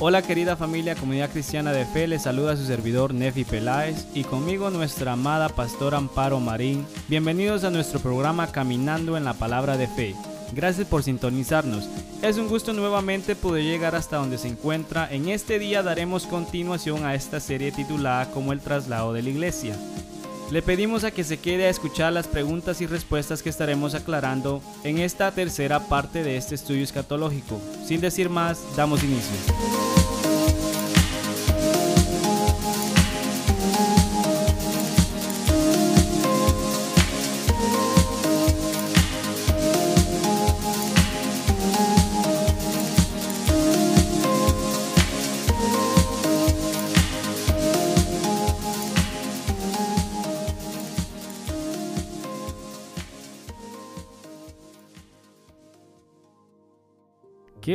Hola querida familia Comunidad Cristiana de Fe, les saluda su servidor Nefi Peláez y conmigo nuestra amada pastora Amparo Marín. Bienvenidos a nuestro programa Caminando en la Palabra de Fe. Gracias por sintonizarnos. Es un gusto nuevamente poder llegar hasta donde se encuentra. En este día daremos continuación a esta serie titulada como el traslado de la iglesia. Le pedimos a que se quede a escuchar las preguntas y respuestas que estaremos aclarando en esta tercera parte de este estudio escatológico. Sin decir más, damos inicio.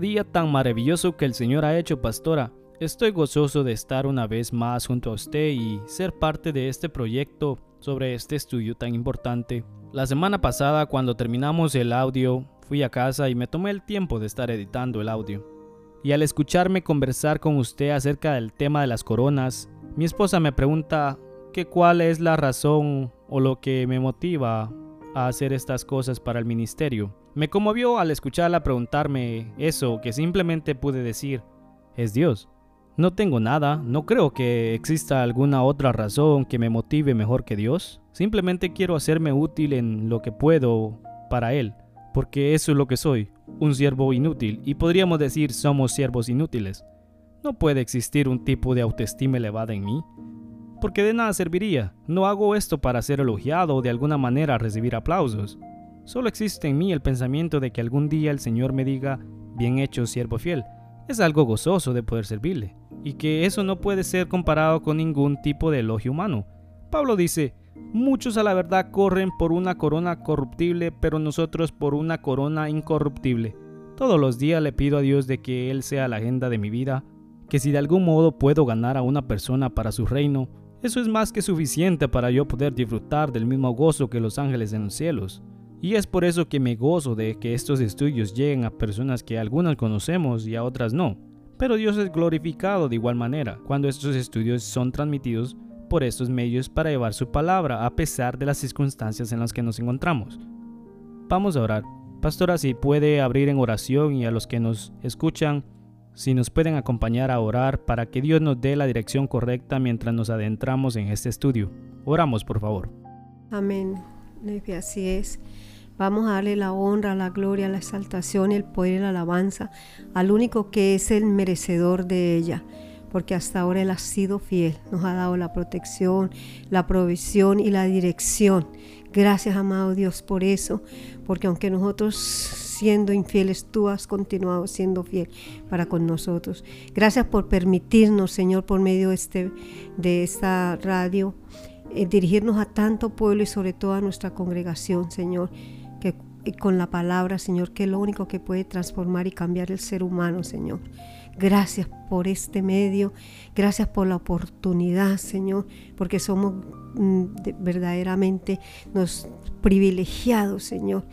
Día tan maravilloso que el Señor ha hecho, pastora. Estoy gozoso de estar una vez más junto a usted y ser parte de este proyecto sobre este estudio tan importante. La semana pasada, cuando terminamos el audio, fui a casa y me tomé el tiempo de estar editando el audio. Y al escucharme conversar con usted acerca del tema de las coronas, mi esposa me pregunta que cuál es la razón o lo que me motiva a hacer estas cosas para el ministerio. Me conmovió al escucharla preguntarme eso que simplemente pude decir, es Dios. No tengo nada, no creo que exista alguna otra razón que me motive mejor que Dios. Simplemente quiero hacerme útil en lo que puedo para Él, porque eso es lo que soy, un siervo inútil, y podríamos decir somos siervos inútiles. No puede existir un tipo de autoestima elevada en mí, porque de nada serviría. No hago esto para ser elogiado o de alguna manera recibir aplausos. Solo existe en mí el pensamiento de que algún día el Señor me diga, bien hecho, siervo fiel. Es algo gozoso de poder servirle, y que eso no puede ser comparado con ningún tipo de elogio humano. Pablo dice, muchos a la verdad corren por una corona corruptible, pero nosotros por una corona incorruptible. Todos los días le pido a Dios de que Él sea la agenda de mi vida, que si de algún modo puedo ganar a una persona para su reino, eso es más que suficiente para yo poder disfrutar del mismo gozo que los ángeles en los cielos. Y es por eso que me gozo de que estos estudios lleguen a personas que algunas conocemos y a otras no. Pero Dios es glorificado de igual manera cuando estos estudios son transmitidos por estos medios para llevar su palabra a pesar de las circunstancias en las que nos encontramos. Vamos a orar. Pastora, si puede abrir en oración y a los que nos escuchan, si nos pueden acompañar a orar para que Dios nos dé la dirección correcta mientras nos adentramos en este estudio. Oramos, por favor. Amén. Así es. Vamos a darle la honra, la gloria, la exaltación, el poder y la alabanza al único que es el merecedor de ella, porque hasta ahora Él ha sido fiel, nos ha dado la protección, la provisión y la dirección. Gracias, amado Dios, por eso, porque aunque nosotros siendo infieles, tú has continuado siendo fiel para con nosotros. Gracias por permitirnos, Señor, por medio de, este, de esta radio, eh, dirigirnos a tanto pueblo y sobre todo a nuestra congregación, Señor con la palabra, Señor, que es lo único que puede transformar y cambiar el ser humano, Señor. Gracias por este medio, gracias por la oportunidad, Señor, porque somos mm, verdaderamente los privilegiados, Señor,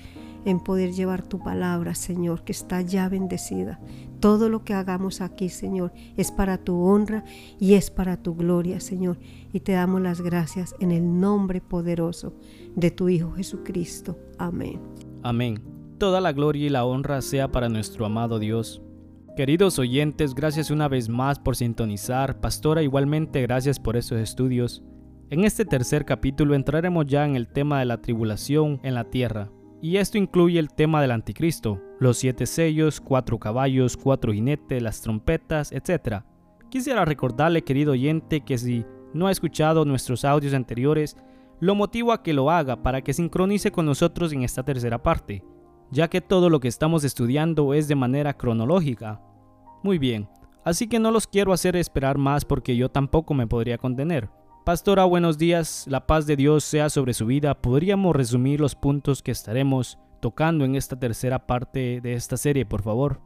en poder llevar tu palabra, Señor, que está ya bendecida. Todo lo que hagamos aquí, Señor, es para tu honra y es para tu gloria, Señor. Y te damos las gracias en el nombre poderoso de tu Hijo Jesucristo. Amén. Amén. Toda la gloria y la honra sea para nuestro amado Dios. Queridos oyentes, gracias una vez más por sintonizar. Pastora, igualmente gracias por estos estudios. En este tercer capítulo entraremos ya en el tema de la tribulación en la tierra. Y esto incluye el tema del anticristo, los siete sellos, cuatro caballos, cuatro jinetes, las trompetas, etc. Quisiera recordarle, querido oyente, que si no ha escuchado nuestros audios anteriores, lo motivo a que lo haga para que sincronice con nosotros en esta tercera parte, ya que todo lo que estamos estudiando es de manera cronológica. Muy bien, así que no los quiero hacer esperar más porque yo tampoco me podría contener. Pastora, buenos días, la paz de Dios sea sobre su vida. ¿Podríamos resumir los puntos que estaremos tocando en esta tercera parte de esta serie, por favor?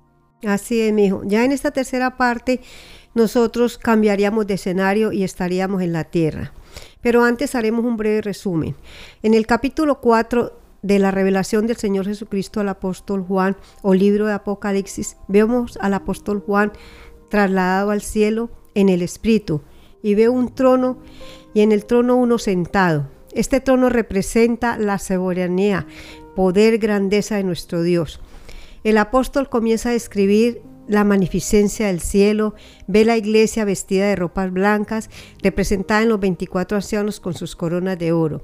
Así es, mijo. Ya en esta tercera parte nosotros cambiaríamos de escenario y estaríamos en la tierra. Pero antes haremos un breve resumen. En el capítulo 4 de la revelación del Señor Jesucristo al apóstol Juan o libro de Apocalipsis, vemos al apóstol Juan trasladado al cielo en el Espíritu, y veo un trono y en el trono uno sentado. Este trono representa la soberanía, poder, grandeza de nuestro Dios. El apóstol comienza a describir la magnificencia del cielo, ve la iglesia vestida de ropas blancas, representada en los 24 ancianos con sus coronas de oro.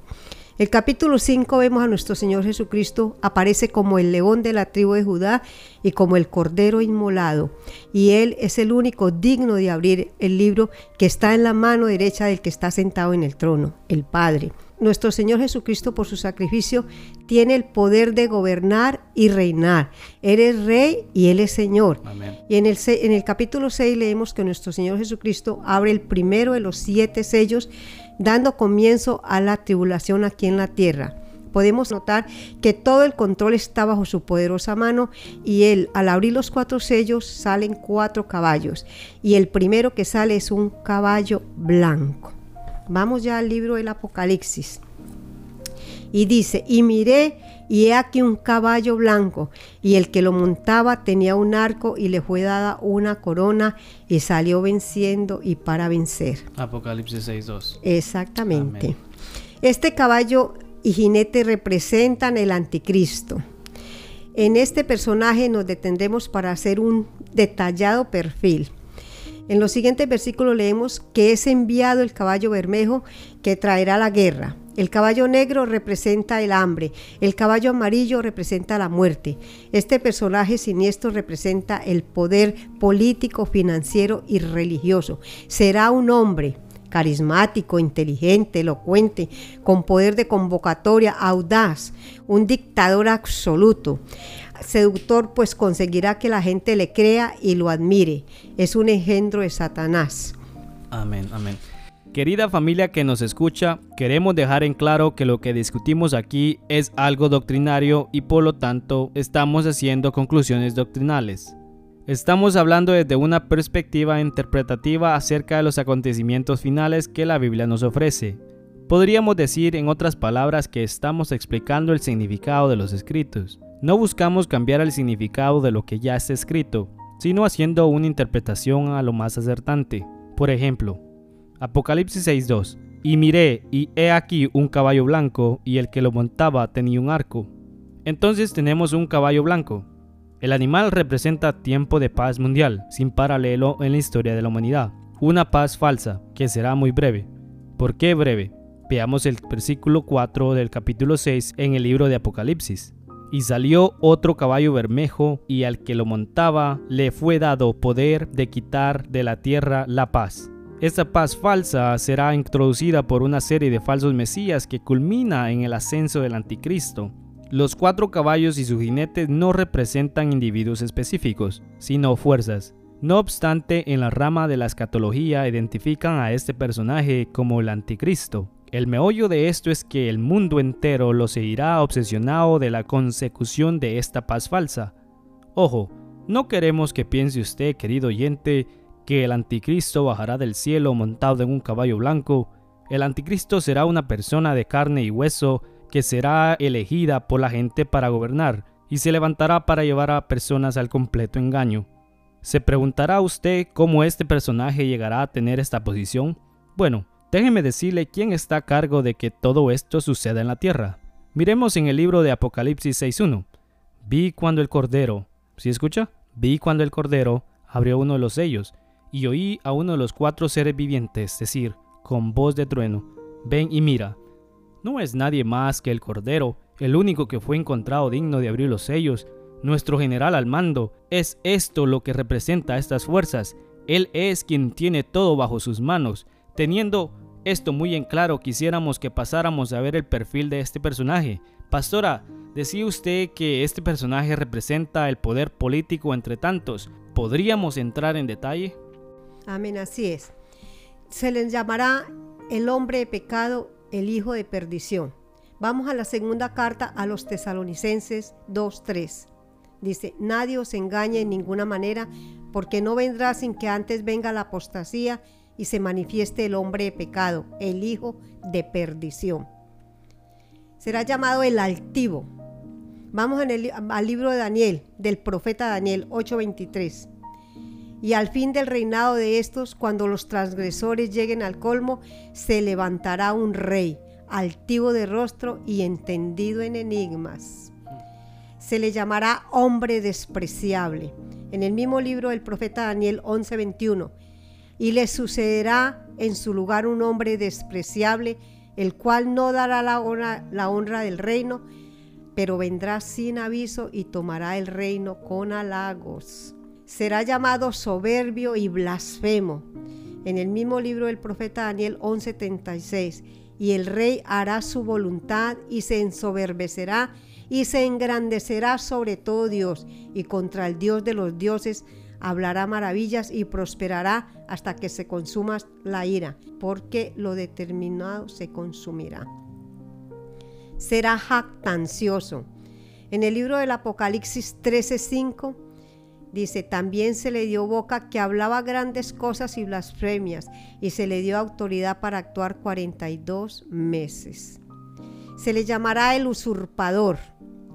El capítulo 5 vemos a nuestro Señor Jesucristo aparece como el león de la tribu de Judá y como el cordero inmolado, y Él es el único digno de abrir el libro que está en la mano derecha del que está sentado en el trono, el Padre. Nuestro Señor Jesucristo por su sacrificio tiene el poder de gobernar y reinar. Él es rey y Él es Señor. Y en el, en el capítulo 6 leemos que nuestro Señor Jesucristo abre el primero de los siete sellos dando comienzo a la tribulación aquí en la tierra. Podemos notar que todo el control está bajo su poderosa mano y él, al abrir los cuatro sellos, salen cuatro caballos y el primero que sale es un caballo blanco. Vamos ya al libro del Apocalipsis. Y dice, y miré y he aquí un caballo blanco, y el que lo montaba tenía un arco y le fue dada una corona y salió venciendo y para vencer. Apocalipsis 6.2. Exactamente. Este caballo y jinete representan el anticristo. En este personaje nos detendremos para hacer un detallado perfil. En los siguientes versículos leemos que es enviado el caballo bermejo que traerá la guerra. El caballo negro representa el hambre, el caballo amarillo representa la muerte. Este personaje siniestro representa el poder político, financiero y religioso. Será un hombre carismático, inteligente, elocuente, con poder de convocatoria, audaz, un dictador absoluto seductor, pues conseguirá que la gente le crea y lo admire. Es un engendro de Satanás. Amén, amén. Querida familia que nos escucha, queremos dejar en claro que lo que discutimos aquí es algo doctrinario y por lo tanto estamos haciendo conclusiones doctrinales. Estamos hablando desde una perspectiva interpretativa acerca de los acontecimientos finales que la Biblia nos ofrece. Podríamos decir en otras palabras que estamos explicando el significado de los escritos. No buscamos cambiar el significado de lo que ya está escrito, sino haciendo una interpretación a lo más acertante. Por ejemplo, Apocalipsis 6.2. Y miré, y he aquí un caballo blanco, y el que lo montaba tenía un arco. Entonces tenemos un caballo blanco. El animal representa tiempo de paz mundial, sin paralelo en la historia de la humanidad. Una paz falsa, que será muy breve. ¿Por qué breve? Veamos el versículo 4 del capítulo 6 en el libro de Apocalipsis. Y salió otro caballo bermejo, y al que lo montaba le fue dado poder de quitar de la tierra la paz. Esta paz falsa será introducida por una serie de falsos mesías que culmina en el ascenso del anticristo. Los cuatro caballos y sus jinetes no representan individuos específicos, sino fuerzas. No obstante, en la rama de la escatología identifican a este personaje como el anticristo. El meollo de esto es que el mundo entero lo seguirá obsesionado de la consecución de esta paz falsa. Ojo, no queremos que piense usted, querido oyente, que el anticristo bajará del cielo montado en un caballo blanco. El anticristo será una persona de carne y hueso que será elegida por la gente para gobernar y se levantará para llevar a personas al completo engaño. ¿Se preguntará usted cómo este personaje llegará a tener esta posición? Bueno, Déjeme decirle quién está a cargo de que todo esto suceda en la tierra. Miremos en el libro de Apocalipsis 6.1. Vi cuando el Cordero, ¿sí escucha? Vi cuando el Cordero abrió uno de los sellos y oí a uno de los cuatro seres vivientes decir, con voz de trueno, ven y mira. No es nadie más que el Cordero, el único que fue encontrado digno de abrir los sellos, nuestro general al mando. Es esto lo que representa estas fuerzas. Él es quien tiene todo bajo sus manos, teniendo esto muy en claro, quisiéramos que pasáramos a ver el perfil de este personaje. Pastora, decía usted que este personaje representa el poder político entre tantos. ¿Podríamos entrar en detalle? Amén, así es. Se les llamará el hombre de pecado, el hijo de perdición. Vamos a la segunda carta a los tesalonicenses 2.3. Dice, nadie os engañe en ninguna manera, porque no vendrá sin que antes venga la apostasía y se manifieste el hombre de pecado, el hijo de perdición. Será llamado el altivo. Vamos al libro de Daniel, del profeta Daniel 8:23. Y al fin del reinado de estos, cuando los transgresores lleguen al colmo, se levantará un rey, altivo de rostro y entendido en enigmas. Se le llamará hombre despreciable. En el mismo libro del profeta Daniel 11:21. Y le sucederá en su lugar un hombre despreciable, el cual no dará la honra, la honra del reino, pero vendrá sin aviso y tomará el reino con halagos será llamado soberbio y blasfemo. En el mismo libro del profeta Daniel 11:36, y el rey hará su voluntad y se ensoberbecerá y se engrandecerá sobre todo Dios y contra el Dios de los dioses hablará maravillas y prosperará hasta que se consuma la ira, porque lo determinado se consumirá. Será jactancioso. En el libro del Apocalipsis 13:5 Dice, también se le dio boca que hablaba grandes cosas y blasfemias, y se le dio autoridad para actuar 42 meses. Se le llamará el usurpador.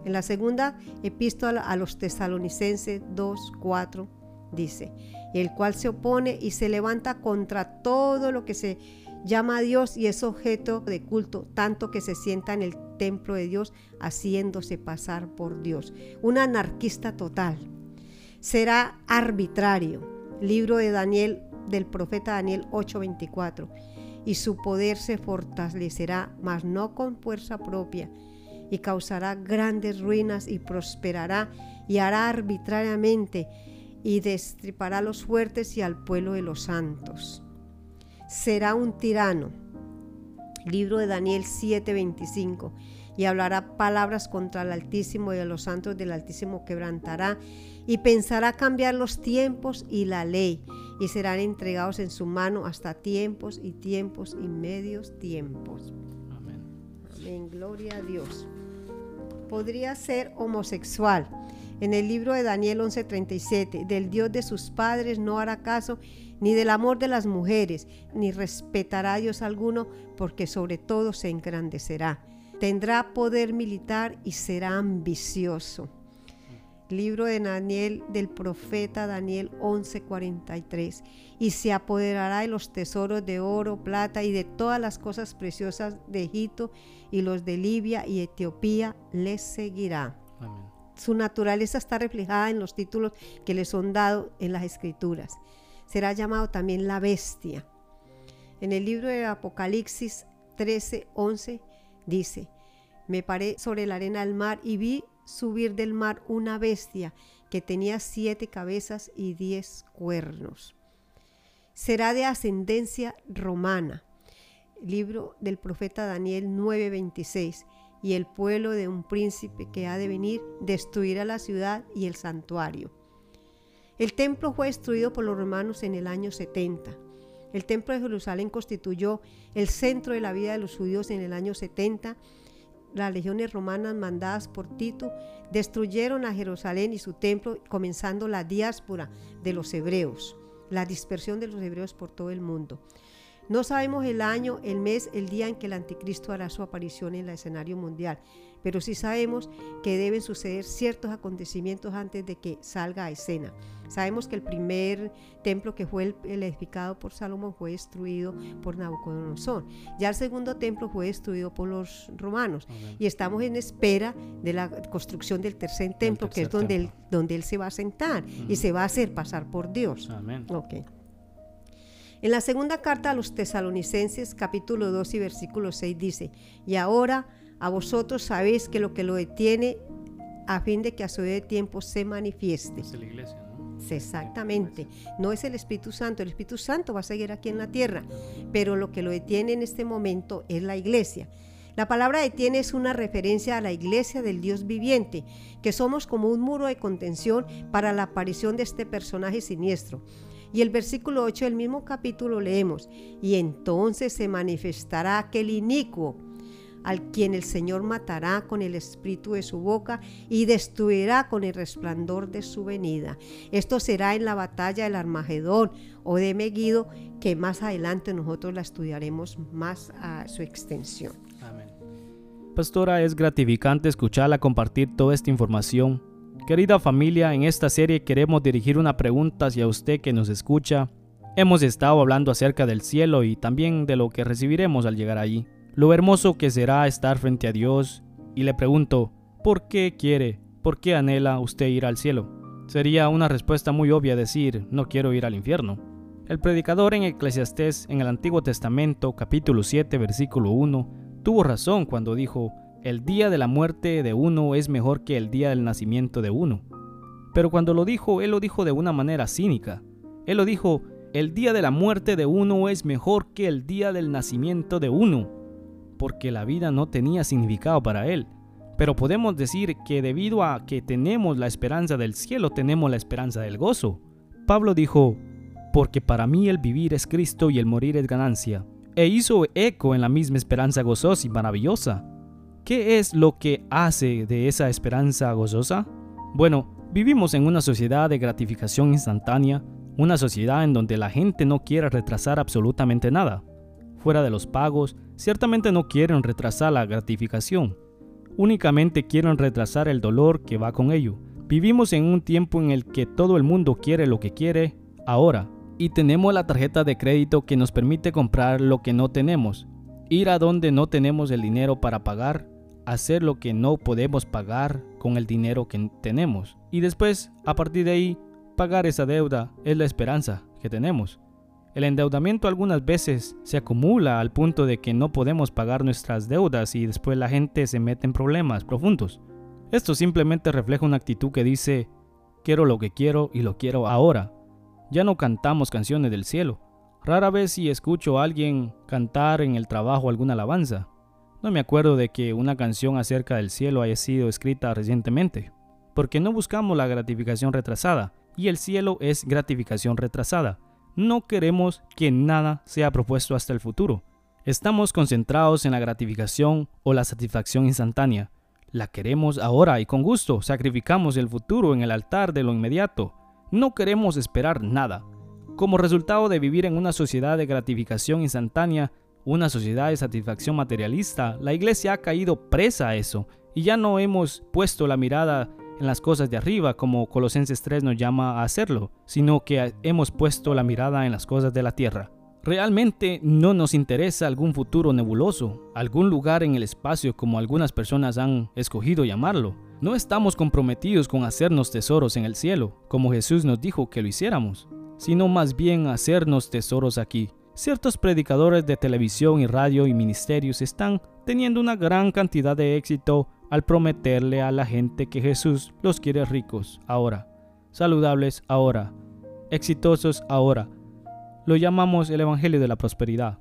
En la segunda epístola a los tesalonicenses 2, 4 dice, el cual se opone y se levanta contra todo lo que se llama a Dios y es objeto de culto, tanto que se sienta en el templo de Dios haciéndose pasar por Dios. Un anarquista total será arbitrario. Libro de Daniel del profeta Daniel 8:24. Y su poder se fortalecerá, mas no con fuerza propia, y causará grandes ruinas y prosperará y hará arbitrariamente y destripará a los fuertes y al pueblo de los santos. Será un tirano. Libro de Daniel 7:25 y hablará palabras contra el Altísimo y a los santos del Altísimo quebrantará y pensará cambiar los tiempos y la ley y serán entregados en su mano hasta tiempos y tiempos y medios tiempos. Amén. Amén. Gloria a Dios. Podría ser homosexual. En el libro de Daniel 11:37, del Dios de sus padres no hará caso, ni del amor de las mujeres, ni respetará a Dios alguno, porque sobre todo se engrandecerá tendrá poder militar y será ambicioso. Libro de Daniel del profeta Daniel 11:43. Y se apoderará de los tesoros de oro, plata y de todas las cosas preciosas de Egipto y los de Libia y Etiopía les seguirá. Su naturaleza está reflejada en los títulos que le son dados en las escrituras. Será llamado también la bestia. En el libro de Apocalipsis 13:11 Dice, me paré sobre la arena del mar y vi subir del mar una bestia que tenía siete cabezas y diez cuernos. Será de ascendencia romana. Libro del profeta Daniel 9:26. Y el pueblo de un príncipe que ha de venir destruirá la ciudad y el santuario. El templo fue destruido por los romanos en el año 70. El templo de Jerusalén constituyó el centro de la vida de los judíos en el año 70. Las legiones romanas mandadas por Tito destruyeron a Jerusalén y su templo, comenzando la diáspora de los hebreos, la dispersión de los hebreos por todo el mundo. No sabemos el año, el mes, el día en que el anticristo hará su aparición en el escenario mundial, pero sí sabemos que deben suceder ciertos acontecimientos antes de que salga a escena. Sabemos que el primer templo que fue el, edificado por Salomón fue destruido por Nabucodonosor. Ya el segundo templo fue destruido por los romanos. Y estamos en espera de la construcción del tercer templo, que es donde él, donde él se va a sentar y se va a hacer pasar por Dios. Amén. Okay. En la segunda carta a los tesalonicenses, capítulo 2 y versículo 6 dice, y ahora a vosotros sabéis que lo que lo detiene a fin de que a su de tiempo se manifieste. Es la iglesia, ¿no? Exactamente. No es el Espíritu Santo. El Espíritu Santo va a seguir aquí en la tierra. Pero lo que lo detiene en este momento es la iglesia. La palabra detiene es una referencia a la iglesia del Dios viviente, que somos como un muro de contención para la aparición de este personaje siniestro. Y el versículo 8 del mismo capítulo leemos, y entonces se manifestará aquel inicuo al quien el Señor matará con el espíritu de su boca y destruirá con el resplandor de su venida. Esto será en la batalla del Armagedón o de Megiddo, que más adelante nosotros la estudiaremos más a su extensión. Amén. Pastora, es gratificante escucharla compartir toda esta información Querida familia, en esta serie queremos dirigir una pregunta hacia usted que nos escucha. Hemos estado hablando acerca del cielo y también de lo que recibiremos al llegar allí. Lo hermoso que será estar frente a Dios. Y le pregunto, ¿por qué quiere, por qué anhela usted ir al cielo? Sería una respuesta muy obvia decir, no quiero ir al infierno. El predicador en Eclesiastés en el Antiguo Testamento, capítulo 7, versículo 1, tuvo razón cuando dijo, el día de la muerte de uno es mejor que el día del nacimiento de uno. Pero cuando lo dijo, él lo dijo de una manera cínica. Él lo dijo, el día de la muerte de uno es mejor que el día del nacimiento de uno, porque la vida no tenía significado para él. Pero podemos decir que debido a que tenemos la esperanza del cielo, tenemos la esperanza del gozo. Pablo dijo, porque para mí el vivir es Cristo y el morir es ganancia. E hizo eco en la misma esperanza gozosa y maravillosa. ¿Qué es lo que hace de esa esperanza gozosa? Bueno, vivimos en una sociedad de gratificación instantánea, una sociedad en donde la gente no quiere retrasar absolutamente nada. Fuera de los pagos, ciertamente no quieren retrasar la gratificación, únicamente quieren retrasar el dolor que va con ello. Vivimos en un tiempo en el que todo el mundo quiere lo que quiere ahora, y tenemos la tarjeta de crédito que nos permite comprar lo que no tenemos, ir a donde no tenemos el dinero para pagar, hacer lo que no podemos pagar con el dinero que tenemos y después, a partir de ahí, pagar esa deuda es la esperanza que tenemos. El endeudamiento algunas veces se acumula al punto de que no podemos pagar nuestras deudas y después la gente se mete en problemas profundos. Esto simplemente refleja una actitud que dice, quiero lo que quiero y lo quiero ahora, ya no cantamos canciones del cielo. Rara vez si escucho a alguien cantar en el trabajo alguna alabanza. No me acuerdo de que una canción acerca del cielo haya sido escrita recientemente, porque no buscamos la gratificación retrasada, y el cielo es gratificación retrasada. No queremos que nada sea propuesto hasta el futuro. Estamos concentrados en la gratificación o la satisfacción instantánea. La queremos ahora y con gusto sacrificamos el futuro en el altar de lo inmediato. No queremos esperar nada. Como resultado de vivir en una sociedad de gratificación instantánea, una sociedad de satisfacción materialista, la iglesia ha caído presa a eso y ya no hemos puesto la mirada en las cosas de arriba como Colosenses 3 nos llama a hacerlo, sino que hemos puesto la mirada en las cosas de la tierra. Realmente no nos interesa algún futuro nebuloso, algún lugar en el espacio como algunas personas han escogido llamarlo. No estamos comprometidos con hacernos tesoros en el cielo, como Jesús nos dijo que lo hiciéramos, sino más bien hacernos tesoros aquí. Ciertos predicadores de televisión y radio y ministerios están teniendo una gran cantidad de éxito al prometerle a la gente que Jesús los quiere ricos ahora, saludables ahora, exitosos ahora. Lo llamamos el Evangelio de la Prosperidad.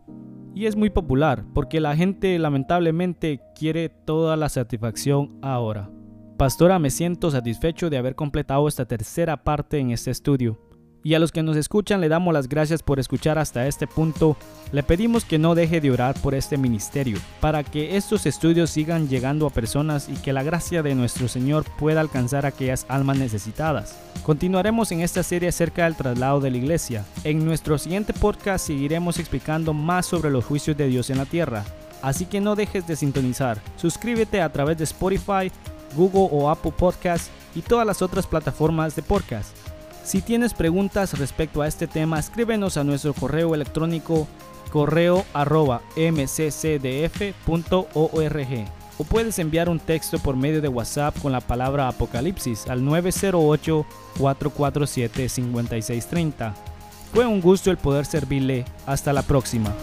Y es muy popular porque la gente lamentablemente quiere toda la satisfacción ahora. Pastora, me siento satisfecho de haber completado esta tercera parte en este estudio. Y a los que nos escuchan le damos las gracias por escuchar hasta este punto. Le pedimos que no deje de orar por este ministerio, para que estos estudios sigan llegando a personas y que la gracia de nuestro Señor pueda alcanzar a aquellas almas necesitadas. Continuaremos en esta serie acerca del traslado de la iglesia. En nuestro siguiente podcast seguiremos explicando más sobre los juicios de Dios en la tierra. Así que no dejes de sintonizar. Suscríbete a través de Spotify, Google o Apple Podcasts y todas las otras plataformas de podcast. Si tienes preguntas respecto a este tema, escríbenos a nuestro correo electrónico correo arroba mccdf.org o puedes enviar un texto por medio de WhatsApp con la palabra Apocalipsis al 908-447-5630. Fue un gusto el poder servirle. Hasta la próxima.